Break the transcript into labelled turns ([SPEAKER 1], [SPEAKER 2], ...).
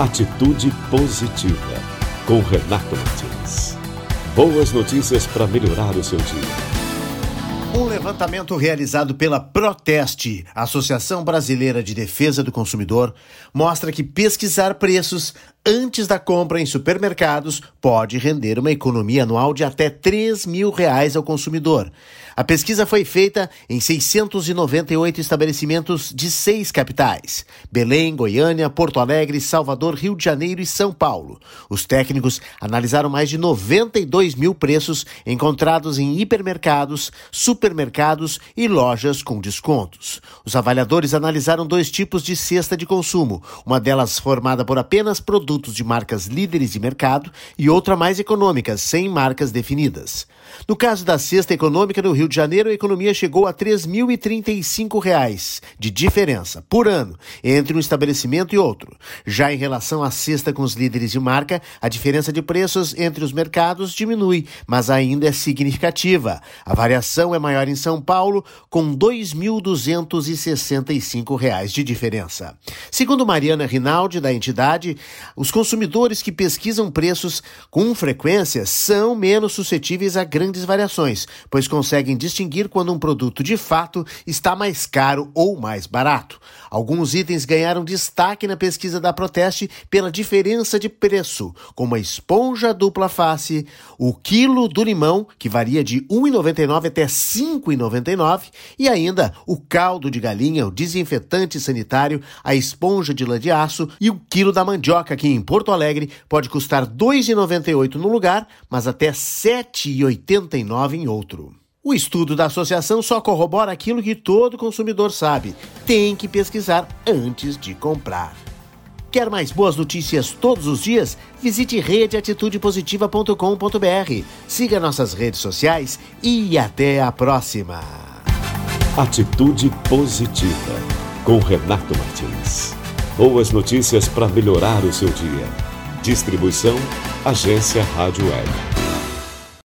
[SPEAKER 1] Atitude Positiva, com Renato Martins. Boas notícias para melhorar o seu dia.
[SPEAKER 2] Um levantamento realizado pela Proteste, Associação Brasileira de Defesa do Consumidor, mostra que pesquisar preços antes da compra em supermercados pode render uma economia anual de até 3 mil reais ao consumidor. A pesquisa foi feita em 698 estabelecimentos de seis capitais: Belém, Goiânia, Porto Alegre, Salvador, Rio de Janeiro e São Paulo. Os técnicos analisaram mais de 92 mil preços encontrados em hipermercados, supermercados e lojas com descontos. Os avaliadores analisaram dois tipos de cesta de consumo, uma delas formada por apenas produtos de marcas líderes de mercado e outra mais econômica, sem marcas definidas. No caso da cesta econômica no Rio de Janeiro, a economia chegou a R$ 3.035 de diferença por ano entre um estabelecimento e outro. Já em relação à cesta com os líderes de marca, a diferença de preços entre os mercados diminui, mas ainda é significativa. A variação é maior em São Paulo, com R$ 2.265 de diferença. Segundo Mariana Rinaldi, da entidade, os consumidores que pesquisam preços com frequência são menos suscetíveis a grandes variações, pois conseguem distinguir quando um produto de fato está mais caro ou mais barato. Alguns itens ganharam destaque na pesquisa da Proteste pela diferença de preço, como a esponja dupla face, o quilo do limão, que varia de R$ 1,99 até R$ 5,99, e ainda o caldo de galinha, o desinfetante sanitário, a esponja de lã de aço e o quilo da mandioca, que em Porto Alegre pode custar R$ 2,98 no lugar, mas até R$ 7,89 em outro. O estudo da associação só corrobora aquilo que todo consumidor sabe: tem que pesquisar antes de comprar. Quer mais boas notícias todos os dias? Visite redeatitudepositiva.com.br. Siga nossas redes sociais e até a próxima.
[SPEAKER 1] Atitude Positiva, com Renato Martins. Boas notícias para melhorar o seu dia. Distribuição Agência Rádio Web.